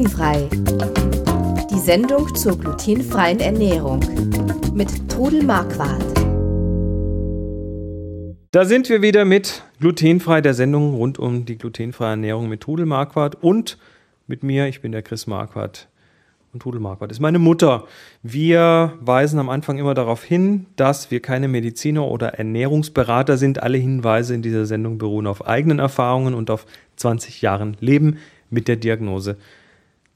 Glutenfrei. Die Sendung zur glutenfreien Ernährung mit Trudel Marquardt. Da sind wir wieder mit Glutenfrei, der Sendung rund um die glutenfreie Ernährung mit Trudel Marquardt und mit mir, ich bin der Chris Marquardt. Und Trudel Marquardt ist meine Mutter. Wir weisen am Anfang immer darauf hin, dass wir keine Mediziner oder Ernährungsberater sind. Alle Hinweise in dieser Sendung beruhen auf eigenen Erfahrungen und auf 20 Jahren Leben mit der Diagnose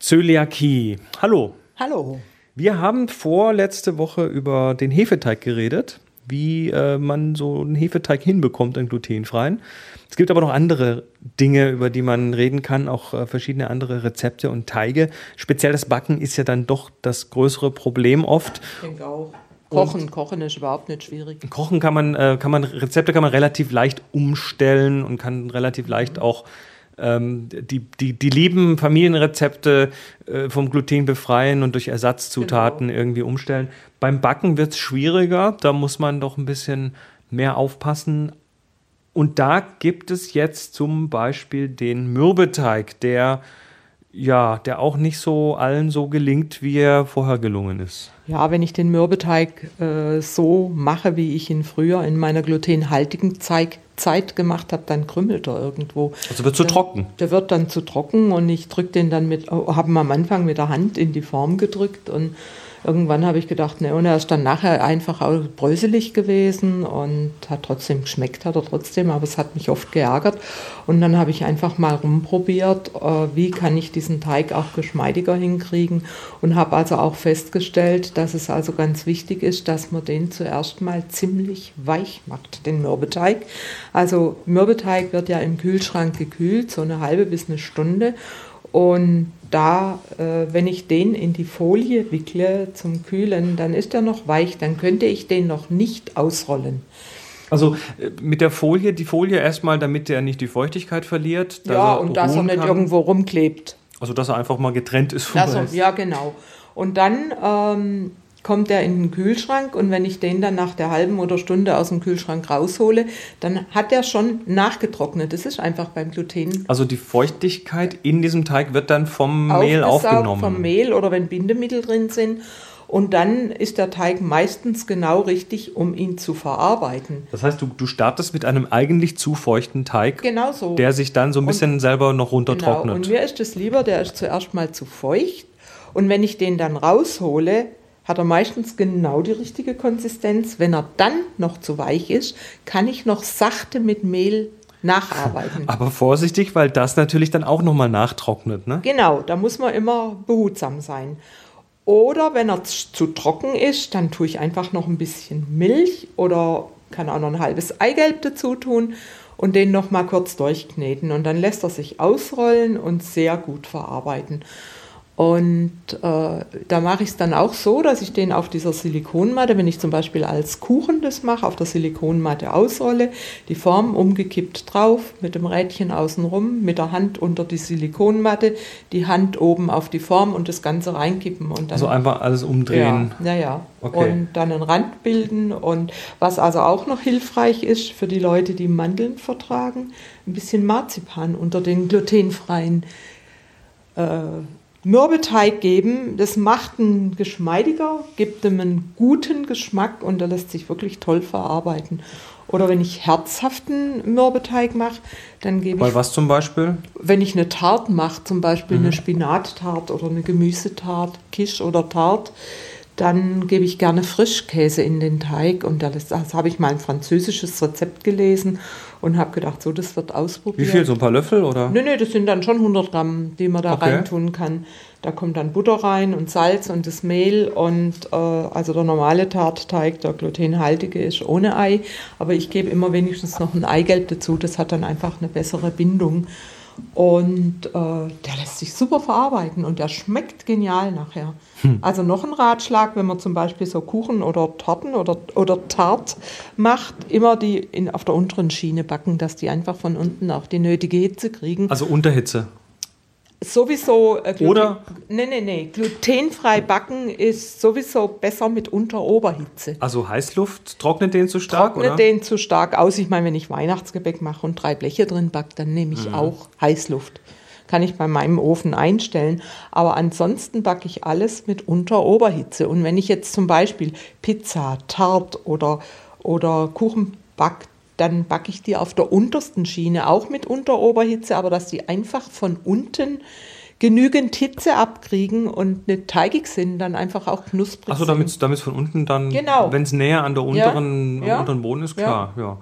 Zöliakie. Hallo. Hallo. Wir haben vorletzte Woche über den Hefeteig geredet, wie äh, man so einen Hefeteig hinbekommt, einen glutenfreien. Es gibt aber noch andere Dinge, über die man reden kann, auch äh, verschiedene andere Rezepte und Teige. Speziell das Backen ist ja dann doch das größere Problem oft. Ich denke auch. Kochen, und Kochen ist überhaupt nicht schwierig. Kochen kann man, äh, kann man, Rezepte kann man relativ leicht umstellen und kann relativ leicht auch ähm, die, die, die lieben Familienrezepte äh, vom Gluten befreien und durch Ersatzzutaten genau. irgendwie umstellen. Beim Backen wird es schwieriger, da muss man doch ein bisschen mehr aufpassen. Und da gibt es jetzt zum Beispiel den Mürbeteig, der ja, der auch nicht so allen so gelingt, wie er vorher gelungen ist. Ja, wenn ich den Mürbeteig äh, so mache, wie ich ihn früher in meiner glutenhaltigen Zeit, Zeit gemacht habe, dann krümmelt er irgendwo. Also wird zu der, trocken. Der wird dann zu trocken und ich drücke den dann mit, habe ihn am Anfang mit der Hand in die Form gedrückt und irgendwann habe ich gedacht, ne, und er ist dann nachher einfach auch bröselig gewesen und hat trotzdem geschmeckt, hat er trotzdem, aber es hat mich oft geärgert. Und dann habe ich einfach mal rumprobiert, äh, wie kann ich diesen Teig auch geschmeidiger hinkriegen und habe also auch festgestellt, dass es also ganz wichtig ist, dass man den zuerst mal ziemlich weich macht, den Mürbeteig. Also Mürbeteig wird ja im Kühlschrank gekühlt, so eine halbe bis eine Stunde. Und da, äh, wenn ich den in die Folie wickle zum Kühlen, dann ist er noch weich, dann könnte ich den noch nicht ausrollen. Also äh, mit der Folie, die Folie erstmal, damit er nicht die Feuchtigkeit verliert. Ja, und dass er nicht kann. irgendwo rumklebt. Also dass er einfach mal getrennt ist vom also, Ja, genau. Und dann ähm, kommt er in den Kühlschrank und wenn ich den dann nach der halben oder Stunde aus dem Kühlschrank raushole, dann hat er schon nachgetrocknet. Das ist einfach beim Gluten. Also die Feuchtigkeit in diesem Teig wird dann vom Mehl aufgenommen. Vom Mehl oder wenn Bindemittel drin sind. Und dann ist der Teig meistens genau richtig, um ihn zu verarbeiten. Das heißt, du, du startest mit einem eigentlich zu feuchten Teig, genau so. der sich dann so ein bisschen und, selber noch runtertrocknet. Genau. Und mir ist es lieber, der ist zuerst mal zu feucht. Und wenn ich den dann raushole, hat er meistens genau die richtige Konsistenz. Wenn er dann noch zu weich ist, kann ich noch sachte mit Mehl nacharbeiten. Aber vorsichtig, weil das natürlich dann auch nochmal nachtrocknet, ne? Genau, da muss man immer behutsam sein. Oder wenn er zu trocken ist, dann tue ich einfach noch ein bisschen Milch oder kann auch noch ein halbes Eigelb dazu tun und den noch mal kurz durchkneten und dann lässt er sich ausrollen und sehr gut verarbeiten. Und äh, da mache ich es dann auch so, dass ich den auf dieser Silikonmatte, wenn ich zum Beispiel als Kuchen das mache, auf der Silikonmatte ausrolle, die Form umgekippt drauf, mit dem Rädchen außenrum, mit der Hand unter die Silikonmatte, die Hand oben auf die Form und das Ganze reinkippen. Und dann, also einfach alles umdrehen. Ja, ja. ja. Okay. Und dann einen Rand bilden. Und was also auch noch hilfreich ist für die Leute, die Mandeln vertragen, ein bisschen Marzipan unter den glutenfreien äh, Mürbeteig geben. Das macht einen geschmeidiger, gibt ihm einen guten Geschmack und der lässt sich wirklich toll verarbeiten. Oder wenn ich herzhaften Mürbeteig mache, dann gebe Bei ich. Bei was zum Beispiel? Wenn ich eine Tart mache, zum Beispiel mhm. eine Spinattart oder eine Gemüsetart, Kisch oder Tart, dann gebe ich gerne Frischkäse in den Teig. Und das, das habe ich mal ein französisches Rezept gelesen und habe gedacht, so, das wird ausprobiert. Wie viel, so ein paar Löffel oder? Nein, nee, das sind dann schon 100 Gramm, die man da okay. reintun kann. Da kommt dann Butter rein und Salz und das Mehl und äh, also der normale Tartteig, der glutenhaltige ist ohne Ei. Aber ich gebe immer wenigstens noch ein Eigelb dazu. Das hat dann einfach eine bessere Bindung. Und äh, der lässt sich super verarbeiten und der schmeckt genial nachher. Hm. Also noch ein Ratschlag, wenn man zum Beispiel so Kuchen oder Torten oder, oder Tart macht, immer die in, auf der unteren Schiene backen, dass die einfach von unten auch die nötige Hitze kriegen. Also Unterhitze sowieso äh, Gluten, oder nee, nee, nee, glutenfrei backen ist sowieso besser mit Unter-Oberhitze. Also Heißluft trocknet den zu stark trocknet oder? den zu stark aus. Ich meine, wenn ich Weihnachtsgebäck mache und drei Bleche drin backe, dann nehme ich mhm. auch Heißluft. kann ich bei meinem Ofen einstellen. Aber ansonsten backe ich alles mit Unter-Oberhitze. Und wenn ich jetzt zum Beispiel Pizza, Tart oder, oder Kuchen backe, dann backe ich die auf der untersten Schiene auch mit Unter-Oberhitze, aber dass die einfach von unten genügend Hitze abkriegen und nicht teigig sind, dann einfach auch knusprig Achso, damit es von unten dann, Genau. wenn es näher an der unteren, Ja, ja. unteren Boden ist, klar, ja.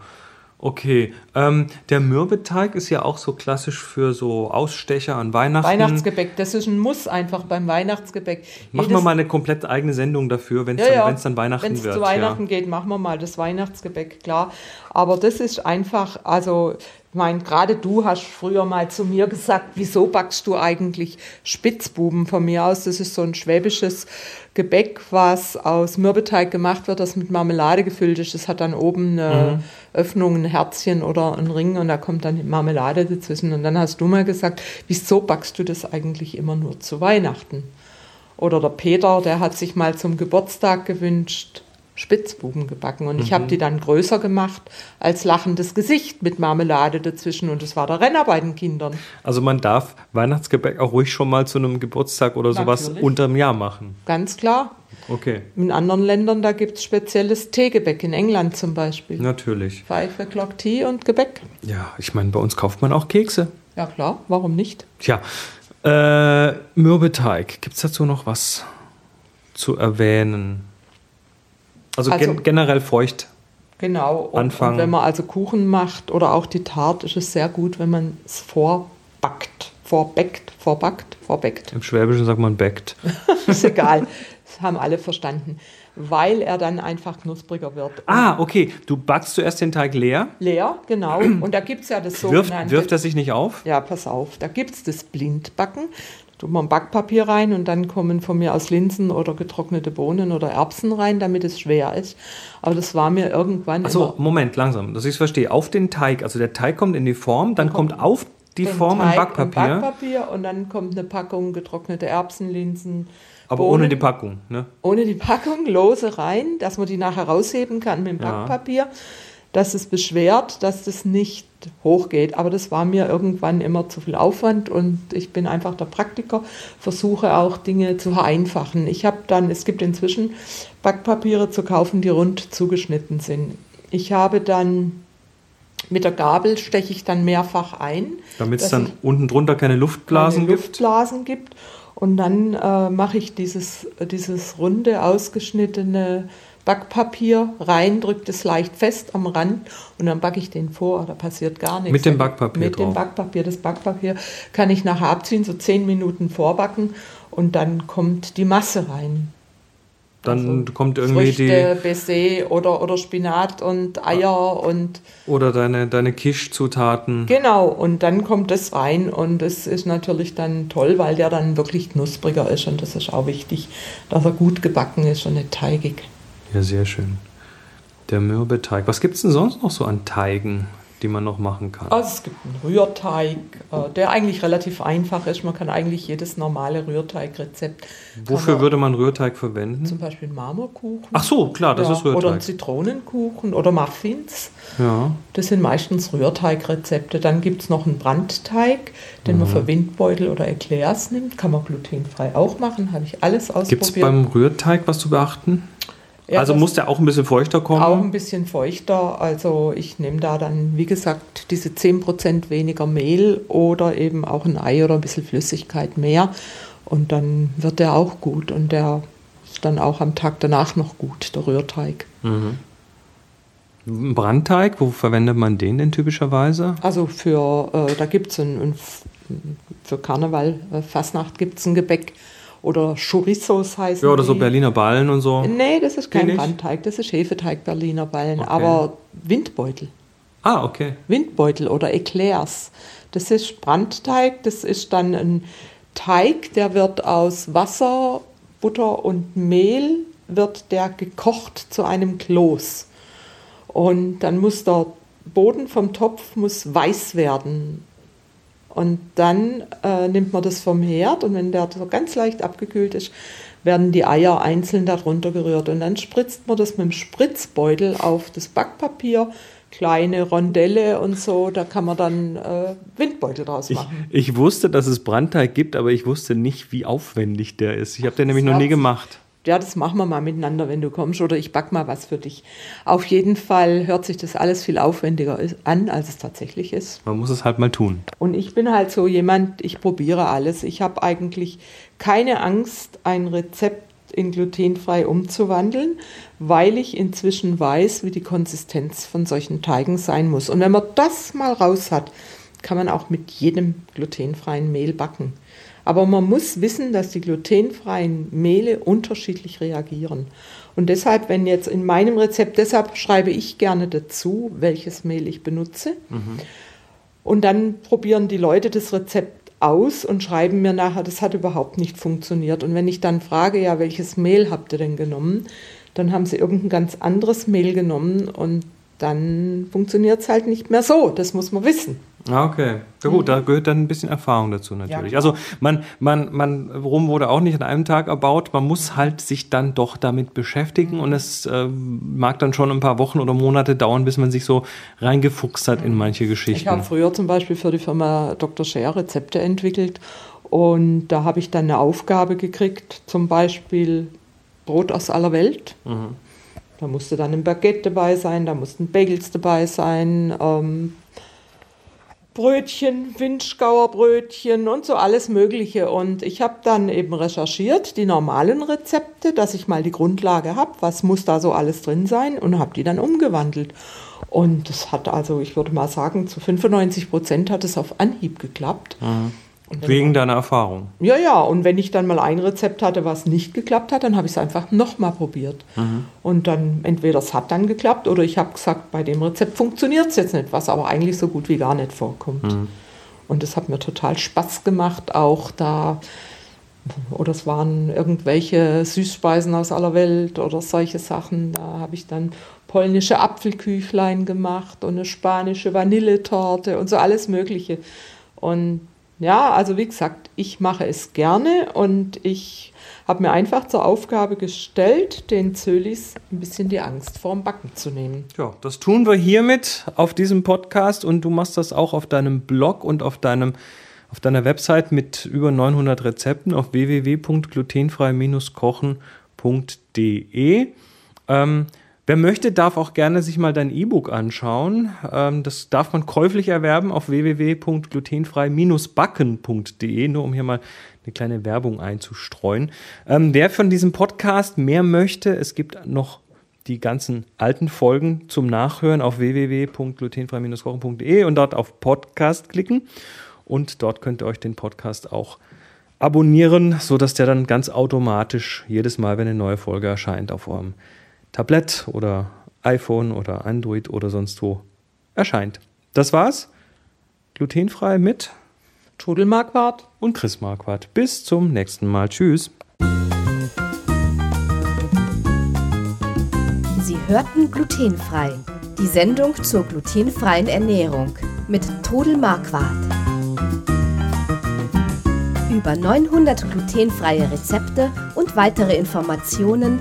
Okay, ähm, der Mürbeteig ist ja auch so klassisch für so Ausstecher an Weihnachten. Weihnachtsgebäck, das ist ein Muss einfach beim Weihnachtsgebäck. Machen wir mal eine komplett eigene Sendung dafür, wenn es Ja, dann, ja. dann Weihnachten Wenn's wird. zu Weihnachten geht, machen wir mal das Weihnachtsgebäck, klar. Aber das ist einfach, also, ich meine, gerade du hast früher mal zu mir gesagt, wieso backst du eigentlich Spitzbuben von mir aus? Das ist so ein schwäbisches Gebäck, was aus Mürbeteig gemacht wird, das mit Marmelade gefüllt ist. Das hat dann oben eine Öffnung, ein Herzchen oder ein Ring und da kommt dann Marmelade dazwischen. Und dann hast du mal gesagt, wieso backst du das eigentlich immer nur zu Weihnachten? Oder der Peter, der hat sich mal zum Geburtstag gewünscht, Spitzbuben gebacken. Und ich habe die dann größer gemacht als lachendes Gesicht mit Marmelade dazwischen. Und das war der Renner bei den Kindern. Also man darf Weihnachtsgebäck auch ruhig schon mal zu einem Geburtstag oder sowas Natürlich. unterm Jahr machen. Ganz klar. Okay, In anderen Ländern, da gibt es spezielles Teegebäck, in England zum Beispiel. natürlich. Five O'Clock Tea und Gebäck. Ja, ich meine, bei uns kauft man auch Kekse. Ja klar, warum nicht? Tja, äh, Mürbeteig. Gibt es dazu noch was zu erwähnen? Also, Also- gen generell feucht. Genau. Und, Anfangen. und wenn man also Kuchen macht oder auch die Tart, ist es sehr gut, wenn man es vorbackt. Vorbackt, vorbackt, vorbackt. Im Schwäbischen sagt man backt. ist egal. Das haben alle verstanden. Weil er dann einfach knuspriger wird. Und Ah, okay. Du backst zuerst den Teig leer. Leer, genau. Und da gibt es ja das Wirft, sogenannte. wirft er sich nicht auf? Ja, pass auf. Da gibt es das Blindbacken. Tut man Backpapier rein und dann kommen von mir aus Linsen oder getrocknete Bohnen oder Erbsen rein, damit es schwer ist. Aber das war mir irgendwann Achso, Moment, langsam, dass ich es verstehe. Auf den Teig, also der Teig kommt in die Form, dann kommt auf die Form ein Teig Backpapier, Und Backpapier und dann kommt eine Packung getrocknete Erbsen, Linsen. aber Bohnen, ohne die Packung. Ne? Ohne die Packung, lose rein, dass man die nachher rausheben kann mit dem Ja. Dass es beschwert, dass das nicht hochgeht. Aber das war mir irgendwann immer zu viel Aufwand und ich bin einfach der Praktiker, versuche auch Dinge zu vereinfachen. Ich habe dann, es gibt inzwischen Backpapiere zu kaufen, die rund zugeschnitten sind. Ich habe dann mit der Gabel steche ich dann mehrfach ein. Damit es dann unten drunter keine Luftblasen keine gibt. Luftblasen gibt. Und dann äh, mache ich dieses, dieses runde, ausgeschnittene Backpapier rein, drücke das leicht fest am Rand und dann backe ich den vor. Da passiert gar nichts. Mit dem Backpapier Mit dem drauf. Backpapier. Das Backpapier kann ich nachher abziehen, so zehn Minuten vorbacken und dann kommt die Masse rein. Dann Also kommt irgendwie Früchte, Baiser oder, oder Spinat und Eier und die oder deine, deine Quiche-Zutaten. Genau, und dann kommt das rein und es ist natürlich dann toll, weil der dann wirklich knuspriger ist und das ist auch wichtig, dass er gut gebacken ist und nicht teigig. Ja, sehr schön. Der Mürbeteig. Was gibt es denn sonst noch so an Teigen, die man noch machen kann? Also es gibt einen Rührteig, äh, der eigentlich relativ einfach ist. Man kann eigentlich jedes normale Rührteigrezept. Wofür würde man Rührteig verwenden? Zum Beispiel Marmorkuchen. Ach so, klar, das Ja, ist Oder einen Rührteig. Zitronenkuchen oder Muffins. Ja. Das sind meistens Rührteigrezepte. Dann gibt es noch einen Brandteig, den Mhm. man für Windbeutel oder Eclairs nimmt. Kann man glutenfrei auch machen. Habe ich alles ausprobiert. Gibt es beim Rührteig was zu beachten? Ja, also muss der auch ein bisschen feuchter kommen? Auch ein bisschen feuchter. Also ich nehme da dann, wie gesagt, diese 10% weniger Mehl oder eben auch ein Ei oder ein bisschen Flüssigkeit mehr. Und dann wird der auch gut. Und der ist dann auch am Tag danach noch gut, der Rührteig. Ein Brandteig, wo verwendet man den denn typischerweise? Also für, äh, da gibt es für Karneval, äh, Fastnacht gibt es ein Gebäck. Oder Chorizos heißen Ja, oder so die. Berliner Ballen und so. Nee, das ist kein? Brandteig, das ist Hefeteig Berliner Ballen. Okay. Aber Windbeutel. Ah, okay. Windbeutel oder Eclairs. Das ist Brandteig, das ist dann ein Teig, der wird aus Wasser, Butter und Mehl, wird der gekocht zu einem Kloß. Und dann muss der Boden vom Topf muss weiß werden. Und dann äh, nimmt man das vom Herd und wenn der so ganz leicht abgekühlt ist, werden die Eier einzeln darunter gerührt. Und dann spritzt man das mit dem Spritzbeutel auf das Backpapier, kleine Rondelle und so, da kann man dann äh, Windbeutel draus machen. Ich, ich, wusste, dass es Brandteig gibt, aber ich wusste nicht, wie aufwendig der ist. Ich habe den nämlich noch nie gemacht. Ja, das machen wir mal miteinander, wenn du kommst, oder ich back mal was für dich. Auf jeden Fall hört sich das alles viel aufwendiger an, als es tatsächlich ist. Man muss es halt mal tun. Und ich bin halt so jemand, ich probiere alles. Ich habe eigentlich keine Angst, ein Rezept in glutenfrei umzuwandeln, weil ich inzwischen weiß, wie die Konsistenz von solchen Teigen sein muss. Und wenn man das mal raus hat, kann man auch mit jedem glutenfreien Mehl backen. Aber man muss wissen, dass die glutenfreien Mehle unterschiedlich reagieren. Und deshalb, wenn jetzt in meinem Rezept, deshalb schreibe ich gerne dazu, welches Mehl ich benutze. Mhm. Und dann probieren die Leute das Rezept aus und schreiben mir nachher, das hat überhaupt nicht funktioniert. Und wenn ich dann frage, ja, welches Mehl habt ihr denn genommen, dann haben sie irgendein ganz anderes Mehl genommen und dann funktioniert es halt nicht mehr so. Das muss man wissen. Ah, okay. Ja gut, da gehört dann ein bisschen Erfahrung dazu natürlich. Ja, also man, man, man, Rom wurde auch nicht an einem Tag erbaut. Man muss halt sich dann doch damit beschäftigen und es äh, mag dann schon ein paar Wochen oder Monate dauern, bis man sich so reingefuchst hat in manche Geschichten. Ich habe früher zum Beispiel für die Firma Dr. Scher Rezepte entwickelt und da habe ich dann eine Aufgabe gekriegt, zum Beispiel Brot aus aller Welt. Mhm. Da musste dann ein Baguette dabei sein, da mussten Bagels dabei sein, ähm, Brötchen, Windschauerbrötchen und so alles Mögliche. Und ich habe dann eben recherchiert, die normalen Rezepte, dass ich mal die Grundlage habe, was muss da so alles drin sein und habe die dann umgewandelt. Und das hat also, ich würde mal sagen, zu 95 Prozent hat es auf Anhieb geklappt. Mhm. Wegen deiner Erfahrung. Ja, ja. Und wenn ich dann mal ein Rezept hatte, was nicht geklappt hat, dann habe ich es einfach nochmal probiert. Mhm. Und dann entweder es hat dann geklappt oder ich habe gesagt, bei dem Rezept funktioniert es jetzt nicht, was aber eigentlich so gut wie gar nicht vorkommt. Mhm. Und es hat mir total Spaß gemacht, auch da, oder es waren irgendwelche Süßspeisen aus aller Welt oder solche Sachen. Da habe ich dann polnische Apfelküchlein gemacht und eine spanische Vanilletorte und so alles Mögliche. Und ja, also wie gesagt, ich mache es gerne und ich habe mir einfach zur Aufgabe gestellt, den Zölis ein bisschen die Angst vorm Backen zu nehmen. Ja, das tun wir hiermit auf diesem Podcast und du machst das auch auf deinem Blog und auf deinem auf deiner Website mit über 900 Rezepten auf www.glutenfrei-kochen.de. Ähm, Wer möchte, darf auch gerne sich mal dein E-Book anschauen. Ähm, das darf man käuflich erwerben auf www.glutenfrei-backen.de, nur um hier mal eine kleine Werbung einzustreuen. Ähm, wer von diesem Podcast mehr möchte, es gibt noch die ganzen alten Folgen zum Nachhören auf www.glutenfrei-kochen.de und dort auf Podcast klicken. Und dort könnt ihr euch den Podcast auch abonnieren, sodass der dann ganz automatisch jedes Mal, wenn eine neue Folge erscheint, auf eurem Tablett oder iPhone oder Android oder sonst wo erscheint. Das war's. Glutenfrei mit Trudel Marquardt und Chris Marquardt. Bis zum nächsten Mal. Tschüss. Sie hörten Glutenfrei. Die Sendung zur glutenfreien Ernährung mit Trudel Marquardt. Über 900 glutenfreie Rezepte und weitere Informationen